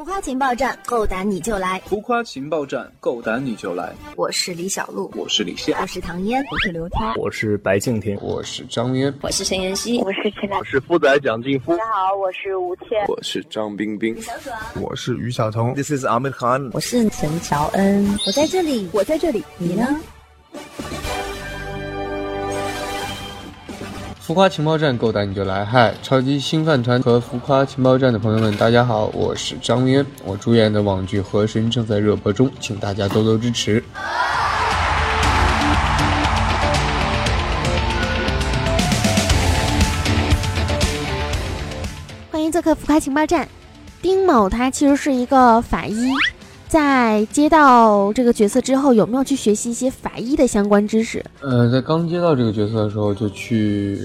浮夸情报站，够胆你就来！浮夸情报站，够胆你就来！我是李小璐，我是李现，我是唐嫣，我是刘涛，我是白敬亭，我是张嫣，我是陈妍希，我是陈我是富仔蒋劲夫。大家好，我是吴倩，我是张冰冰，我是于晓彤，This is Amir Khan，我是陈乔恩，我在这里，我在这里，你呢？浮夸情报站，够胆你就来！嗨，超级星饭团和浮夸情报站的朋友们，大家好，我是张渊，我主演的网剧《河神》正在热播中，请大家多多支持。欢迎做客浮夸情报站。丁某他其实是一个法医。在接到这个角色之后，有没有去学习一些法医的相关知识？呃，在刚接到这个角色的时候，就去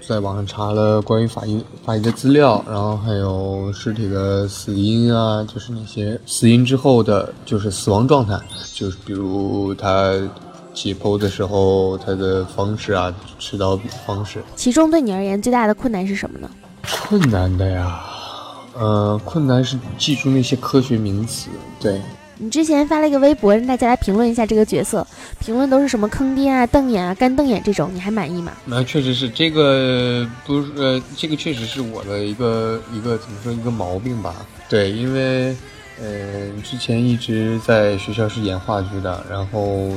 在网上查了关于法医法医的资料，然后还有尸体的死因啊，就是那些死因之后的，就是死亡状态，就是比如他解剖的时候他的方式啊，持刀方式。其中对你而言最大的困难是什么呢？困难的呀。呃，困难是记住那些科学名词。对你之前发了一个微博，让大家来评论一下这个角色，评论都是什么坑爹啊、瞪眼啊、干瞪眼这种，你还满意吗？那确实是这个，不是呃，这个确实是我的一个一个怎么说一个毛病吧？对，因为呃，之前一直在学校是演话剧的，然后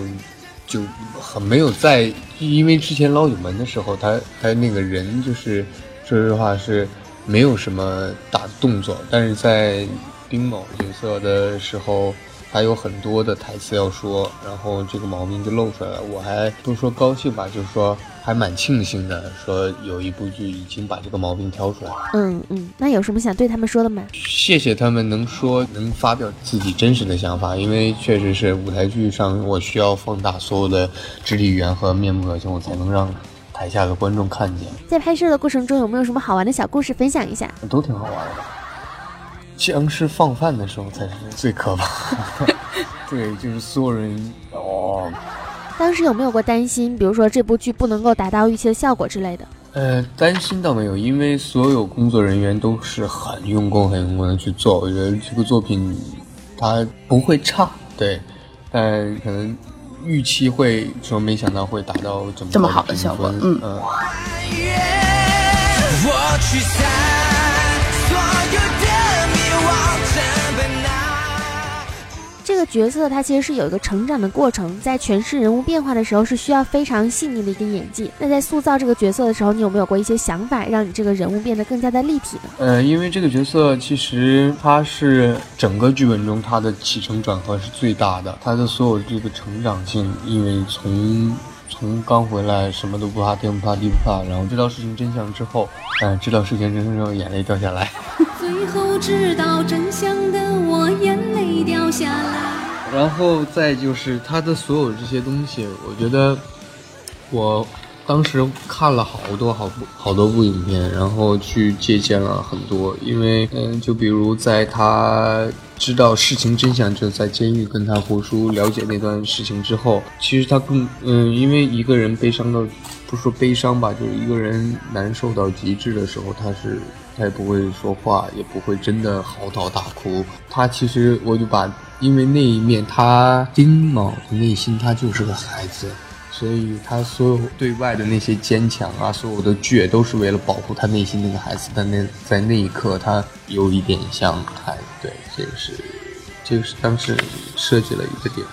就很没有在，因为之前捞影门的时候，他他那个人就是说实话是。没有什么大的动作，但是在丁某角色的时候，他有很多的台词要说，然后这个毛病就露出来了。我还不说高兴吧，就是说还蛮庆幸的，说有一部剧已经把这个毛病挑出来了。嗯嗯，那有什么想对他们说的吗？谢谢他们能说能发表自己真实的想法，因为确实是舞台剧上我需要放大所有的肢体语言和面部表情，我才能让。台下的观众看见，在拍摄的过程中有没有什么好玩的小故事分享一下？都挺好玩的。僵尸放饭的时候才是最可怕。对，就是所有人哦。当时有没有过担心，比如说这部剧不能够达到预期的效果之类的？呃，担心倒没有，因为所有工作人员都是很用功、很用功的去做，我觉得这个作品它不会差。对，但可能。预期会说，没想到会达到这么这么好的效果，嗯。这个角色他其实是有一个成长的过程，在诠释人物变化的时候是需要非常细腻的一个演技。那在塑造这个角色的时候，你有没有过一些想法，让你这个人物变得更加的立体呢？呃，因为这个角色其实他是整个剧本中他的起承转合是最大的，他的所有这个成长性，因为从从刚回来什么都不怕，天不怕地不怕，然后知道事情真相之后，嗯，知道事情真相之后，眼泪掉下来。最后知道真相的我眼泪掉下来。然后再就是他的所有这些东西，我觉得我当时看了好多好多好多部影片，然后去借鉴了很多。因为嗯，就比如在他知道事情真相，就在监狱跟他胡叔了解那段事情之后，其实他更嗯，因为一个人悲伤到不说悲伤吧，就是一个人难受到极致的时候，他是。他也不会说话，也不会真的嚎啕大哭。他其实，我就把，因为那一面，他丁某的内心，他就是个孩子，所以他所有对外的那些坚强啊，所有的倔，都是为了保护他内心那个孩子。但那在那一刻，他有一点像孩子。对，这个是，这个是当时设计了一个点。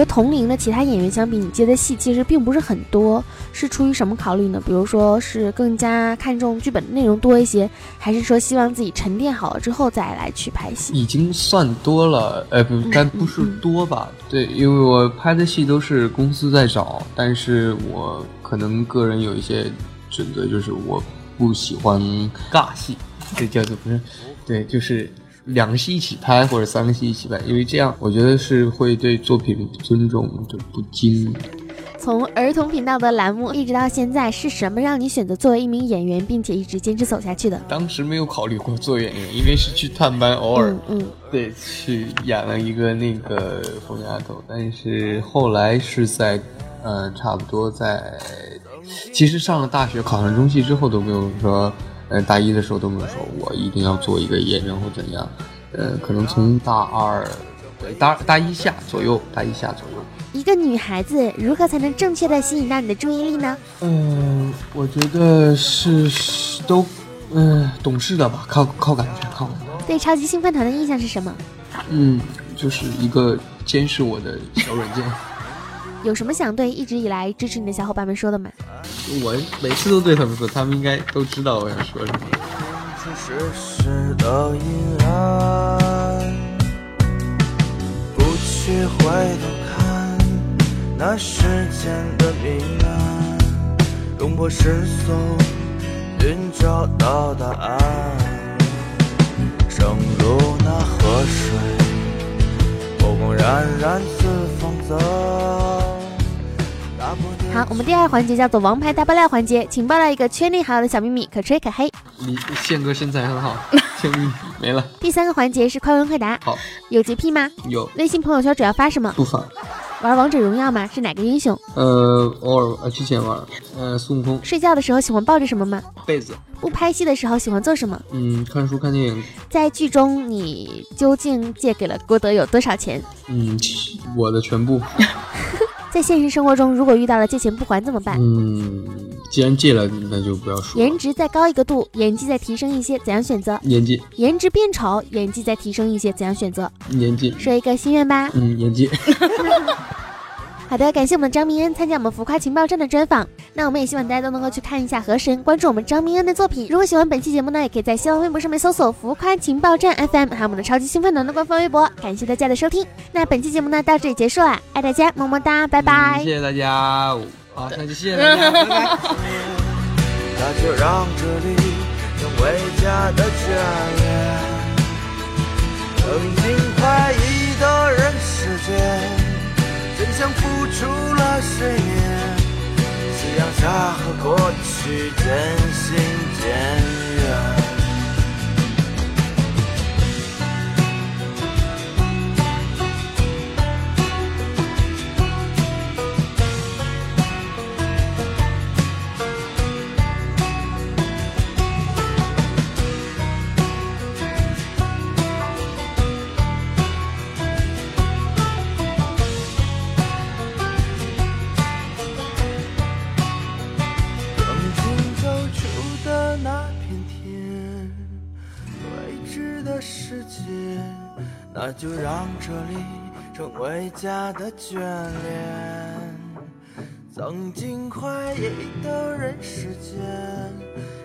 和同龄的其他演员相比，你接的戏其实并不是很多，是出于什么考虑呢？比如说是更加看重剧本的内容多一些，还是说希望自己沉淀好了之后再来去拍戏？已经算多了，呃，不，但不是多吧？对，因为我拍的戏都是公司在找，但是我可能个人有一些准则，就是我不喜欢尬戏，这叫做不是，对，就是。两个戏一起拍，或者三个戏一起拍，因为这样我觉得是会对作品不尊重，就不精。从儿童频道的栏目一直到现在，是什么让你选择作为一名演员，并且一直坚持走下去的？当时没有考虑过做演员，因为是去探班，偶尔嗯嗯，对去演了一个那个疯丫头，但是后来是在，呃，差不多在，其实上了大学考上中戏之后都没有说，呃，大一的时候都没有说我一定要做一个演员或怎样，呃，可能从大二，对大大一下左右，大一下左右。一个女孩子如何才能正确的吸引到你的注意力呢？嗯，我觉得是是都，嗯、懂事的吧，靠靠感觉，靠感觉。对超级兴奋团的印象是什么？嗯，就是一个监视我的小软件。有什么想对一直以来支持你的小伙伴们说的吗？我每次都对他们说，他们应该都知道我想说什么。世事的阴暗，不去回头看那世间的迷暗，冲破世俗，寻找到答案。正如那河水，波光冉冉随风走。我们第二环节叫做王牌大爆料环节，请爆料一个圈内好友的小秘密，可吹可黑。你宪哥身材很好，签名没了。第三个环节是快问快答，好，有洁癖吗？有微信朋友圈主要发什么？不发。玩王者荣耀吗？是哪个英雄？呃，偶尔呃之前玩，呃孙悟空睡觉的时候喜欢抱着什么吗？被子，不拍戏的时候喜欢做什么？嗯，看书看电影，在剧中你究竟借给了郭德有多少钱？嗯，我的全部。在现实生活中，如果遇到了借钱不还怎么办？嗯，既然借了，那就不要说。颜值再高一个度，演技再提升一些，怎样选择？演技，颜值变丑，演技再提升一些，怎样选择？演技，说一个心愿吧。嗯，演技。好的，感谢我们张明恩参加我们浮夸情报站的专访。那我们也希望大家都能够去看一下《河神》，关注我们张明恩的作品。如果喜欢本期节目呢，也可以在新浪微博上面搜索“浮夸情报站 FM”，还有我们的超级兴奋团的官方微博。感谢大家的收听。那本期节目呢到这里结束了，爱大家，么么哒，拜拜。嗯谢谢大家。好，那就谢谢大家，拜拜。那就让这里成为家的眷恋。曾经快意的人世间，像付出了睡眠。夕阳下和过去渐行渐远。那就让这里成为家的眷恋。曾经怀疑的人世间，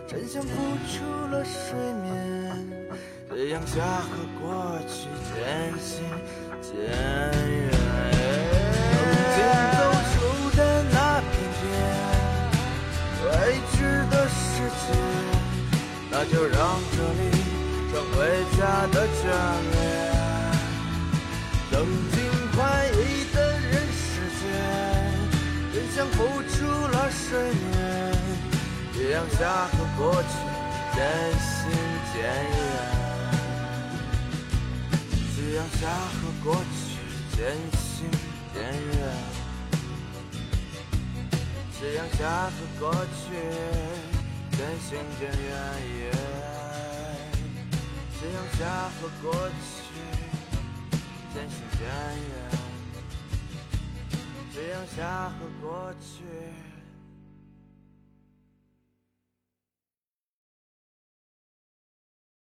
真相浮出了水面，夕阳下和过去渐行渐远。曾经走出的那片天。未知的世界，那就让这里成为家的眷恋。曾经怀疑的人世间，真相付出了水面。夕阳下和过去渐行渐远。夕阳下和过去渐行渐远。夕阳下和过去渐行渐远，夕阳下和过去渐行渐远，夕阳下和过去。